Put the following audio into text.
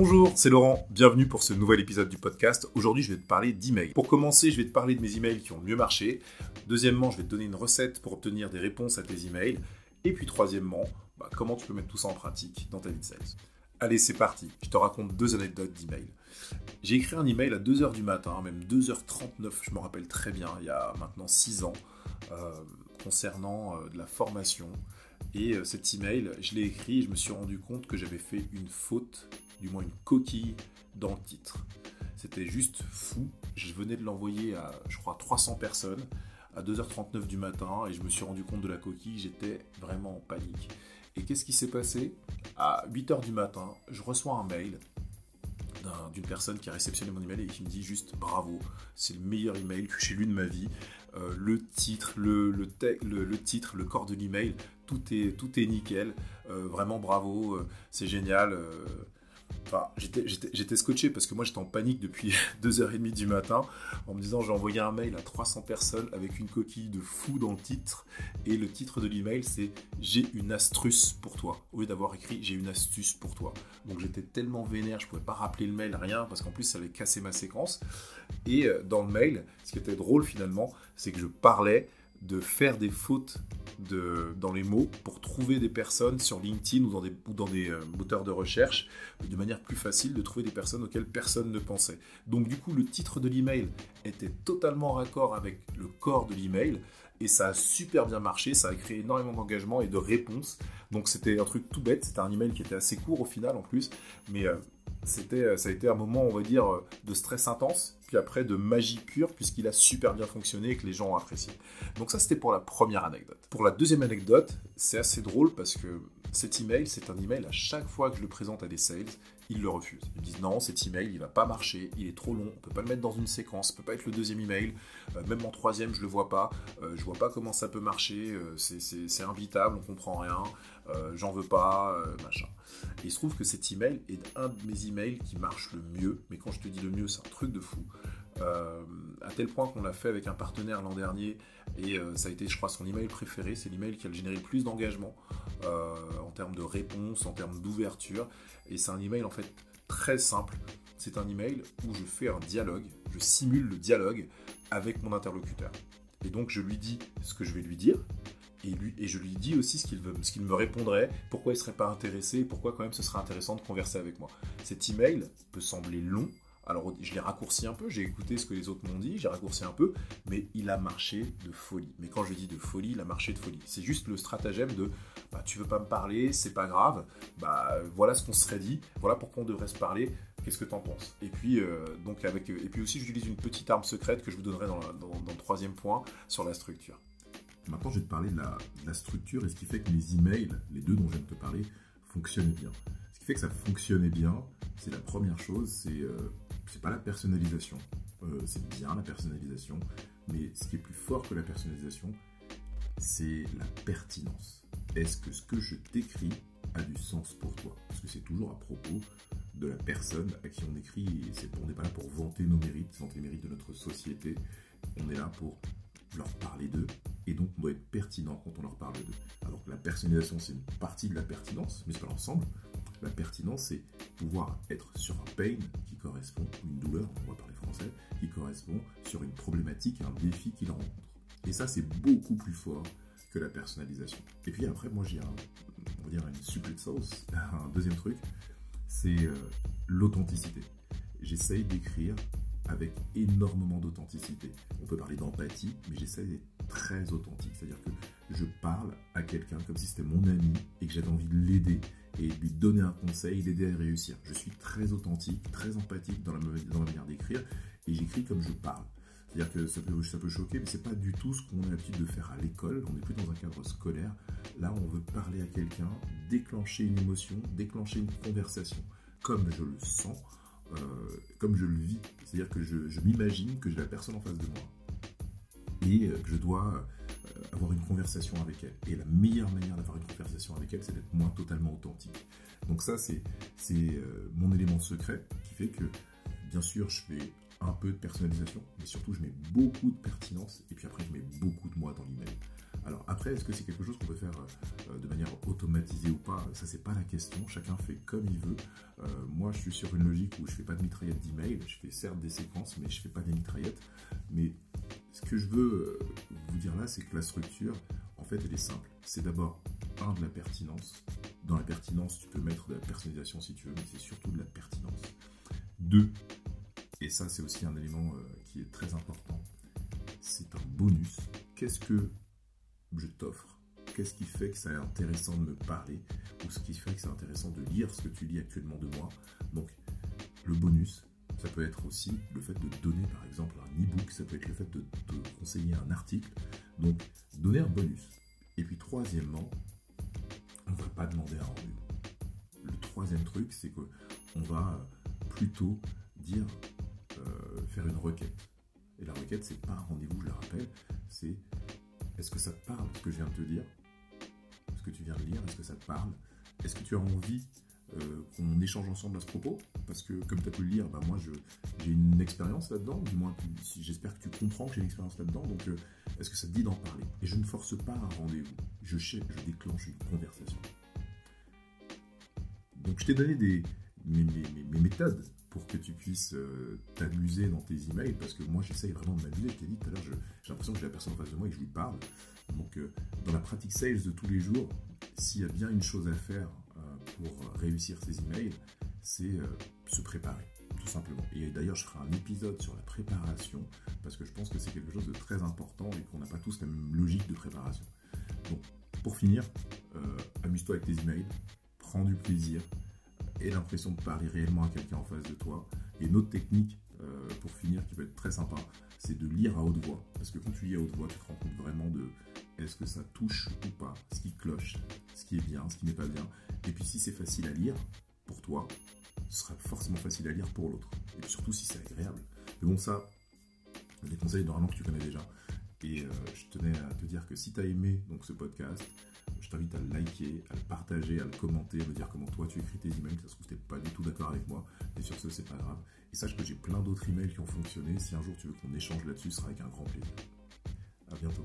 Bonjour, c'est Laurent, bienvenue pour ce nouvel épisode du podcast. Aujourd'hui, je vais te parler d'emails. Pour commencer, je vais te parler de mes emails qui ont mieux marché. Deuxièmement, je vais te donner une recette pour obtenir des réponses à tes emails. Et puis troisièmement, bah, comment tu peux mettre tout ça en pratique dans ta vie de sales. Allez, c'est parti. Je te raconte deux anecdotes d'emails. J'ai écrit un email à 2h du matin, même 2h39, je me rappelle très bien, il y a maintenant 6 ans, euh, concernant euh, de la formation. Et euh, cet email, je l'ai écrit et je me suis rendu compte que j'avais fait une faute du moins une coquille dans le titre. C'était juste fou. Je venais de l'envoyer à, je crois, 300 personnes à 2h39 du matin et je me suis rendu compte de la coquille. J'étais vraiment en panique. Et qu'est-ce qui s'est passé? À 8h du matin, je reçois un mail d'une personne qui a réceptionné mon email et qui me dit juste bravo, c'est le meilleur email que j'ai lu de ma vie. Euh, le titre, le, corps de l'email, tout est, tout est nickel. Euh, vraiment bravo, euh, c'est génial. J'étais scotché parce que moi j'étais en panique depuis 2h30 du matin en me disant j'ai envoyé un mail à 300 personnes avec une coquille de fou dans le titre et le titre de l'email c'est j'ai une astuce pour toi au lieu d'avoir écrit j'ai une astuce pour toi. Donc j'étais tellement vénère, je pouvais pas rappeler le mail, rien parce qu'en plus ça avait cassé ma séquence. Et euh, dans le mail, ce qui était drôle finalement, c'est que je parlais de faire des fautes de, dans les mots pour trouver des personnes sur LinkedIn ou dans des, ou dans des euh, moteurs de recherche de manière plus facile de trouver des personnes auxquelles personne ne pensait. Donc du coup, le titre de l'email était totalement raccord avec le corps de l'email et ça a super bien marché, ça a créé énormément d'engagement et de réponses. Donc c'était un truc tout bête, c'était un email qui était assez court au final en plus, mais euh, c'était, euh, ça a été un moment, on va dire, de stress intense puis après de magie pure, puisqu'il a super bien fonctionné et que les gens ont apprécié. Donc ça, c'était pour la première anecdote. Pour la deuxième anecdote, c'est assez drôle parce que cet email, c'est un email à chaque fois que je le présente à des sales, ils le refusent. Ils disent non, cet email, il va pas marcher, il est trop long, on peut pas le mettre dans une séquence, ça peut pas être le deuxième email, euh, même en troisième, je le vois pas, euh, je vois pas comment ça peut marcher, euh, c'est invitable, on comprend rien, j'en veux pas, machin. Et il se trouve que cet email est un de mes emails qui marche le mieux, mais quand je te dis le mieux, c'est un truc de fou. à tel point qu'on l'a fait avec un partenaire l'an dernier et ça a été, je crois, son email préféré. C'est l'email qui a généré le plus d'engagement en termes de réponse, en termes d'ouverture. Et c'est un email en fait très simple. C'est un email où je fais un dialogue, je simule le dialogue avec mon interlocuteur. Et donc je lui dis ce que je vais lui dire, et, lui, et je lui dis aussi ce qu'il me répondrait, pourquoi il ne serait pas intéressé, pourquoi quand même ce serait intéressant de converser avec moi. Cet email peut sembler long, alors je l'ai raccourci un peu, j'ai écouté ce que les autres m'ont dit, j'ai raccourci un peu, mais il a marché de folie. Mais quand je dis de folie, il a marché de folie. C'est juste le stratagème de bah, tu veux pas me parler, c'est pas grave, bah voilà ce qu'on serait dit, voilà pourquoi on devrait se parler, qu'est-ce que t'en penses? Et puis euh, donc avec et puis aussi j'utilise une petite arme secrète que je vous donnerai dans, le troisième point sur la structure. Maintenant je vais te parler de la, structure et ce qui fait que les emails, les deux dont je viens de te parler, fonctionnent bien. Ce qui fait que ça fonctionnait bien, c'est la première chose, c'est euh, pas la personnalisation. Euh, c'est bien la personnalisation, mais ce qui est plus fort que la personnalisation, c'est la pertinence. Est-ce que ce que je t'écris a du sens pour toi? Parce que c'est toujours à propos de la personne à qui on écrit, on n'est pas là pour vanter nos mérites, vanter les mérites de notre société, on est là pour leur parler d'eux, et donc on doit être pertinent quand on leur parle d'eux. Alors que la personnalisation, c'est une partie de la pertinence, mais c'est pas l'ensemble. La pertinence, c'est pouvoir être sur un pain qui correspond, une douleur, on va parler français, qui correspond sur une problématique, un défi qu'il rencontre. Et ça, c'est beaucoup plus fort que la personnalisation. Et puis après, moi, j'ai un, on va dire une secret sauce, un deuxième truc, c'est euh, l'authenticité. J'essaye d'écrire avec énormément d'authenticité. On peut parler d'empathie, mais j'essaie d'être très authentique. C'est-à-dire que je parle à quelqu'un comme si c'était mon ami et que j'avais envie de l'aider et de lui donner un conseil, l'aider à réussir. Je suis très authentique, très empathique dans la, manière d'écrire et j'écris comme je parle. C'est-à-dire que ça peut, choquer, mais c'est pas du tout ce qu'on a l'habitude de faire à l'école. On n'est plus dans un cadre scolaire. Là, on veut parler à quelqu'un, déclencher une émotion, déclencher une conversation, comme je le sens, comme je le vis. C'est-à-dire que je, m'imagine que j'ai la personne en face de moi et euh, que je dois euh, avoir une conversation avec elle. Et la meilleure manière d'avoir une conversation avec elle, c'est d'être moi totalement authentique. Donc ça, c'est mon élément secret qui fait que, bien sûr, je fais un peu de personnalisation, mais surtout, je mets beaucoup de pertinence et puis après, est-ce que c'est quelque chose qu'on peut faire de manière automatisée ou pas, ça c'est pas la question. Chacun fait comme il veut. Euh, moi, je suis sur une logique où je fais pas de mitraillette d'email. Je fais certes des séquences, mais je fais pas des mitraillettes. Mais ce que je veux euh, vous dire là, c'est que la structure, en fait, elle est simple. C'est d'abord un de la pertinence. Dans la pertinence, tu peux mettre de la personnalisation si tu veux, mais c'est surtout de la pertinence. Deux, et ça c'est aussi un élément euh, qui est très important, c'est un bonus. Qu'est-ce que je t'offre Qu'est-ce qui fait que c'est intéressant de me parler Ou ce qui fait que c'est intéressant de lire ce que tu lis actuellement de moi? Donc, le bonus, ça peut être aussi le fait de donner par exemple un e-book, ça peut être le fait de te conseiller un article. Donc, donner un bonus. Et puis, troisièmement, on ne va pas demander un rendez-vous. Le troisième truc, c'est qu'on va plutôt dire, euh, faire une requête. Et la requête, c'est pas un rendez-vous, je le rappelle, c'est est-ce que ça te parle ce que je viens de te dire? Ce que tu viens de lire, est-ce que ça te parle? Est-ce que tu as envie euh, qu'on échange ensemble à ce propos? Parce que comme tu as pu le lire, bah, moi j'ai une expérience là-dedans, du moins j'espère que tu comprends que j'ai une expérience là-dedans, donc euh, est-ce que ça te dit d'en parler? Et je ne force pas un rendez-vous, je, je déclenche une conversation. Donc je t'ai donné des, mes, méthodes que tu puisses euh, t'amuser dans tes emails, parce que moi j'essaye vraiment de m'amuser. Je t'ai dit tout à l'heure, j'ai l'impression que j'ai la personne en face de moi et que je lui parle. Donc euh, dans la pratique sales de tous les jours, s'il y a bien une chose à faire euh, pour réussir ces emails, c'est se préparer, tout simplement. Et d'ailleurs, je ferai un épisode sur la préparation, parce que je pense que c'est quelque chose de très important et qu'on n'a pas tous la même logique de préparation. Donc pour finir, amuse-toi avec tes emails, prends du plaisir, l'impression de parler réellement à quelqu'un en face de toi. Et une autre technique, euh, pour finir, qui peut être très sympa, c'est de lire à haute voix. Parce que quand tu lis à haute voix, tu te rends compte vraiment de est-ce que ça touche ou pas, ce qui cloche, ce qui est bien, ce qui n'est pas bien. Et puis si c'est facile à lire pour toi, ce sera forcément facile à lire pour l'autre. Et puis surtout si c'est agréable. Mais bon, ça, des conseils normalement que tu connais déjà. Et euh, je tenais à te dire que si tu as aimé donc, ce podcast, je t'invite à liker, à le partager, à le commenter, à me dire comment toi tu écris tes emails. Ça se trouve, tu n'es pas du tout d'accord avec moi. Et sur ce, c'est pas grave. Et sache que j'ai plein d'autres emails qui ont fonctionné. Si un jour tu veux qu'on échange là-dessus, ce sera avec un grand plaisir. À bientôt.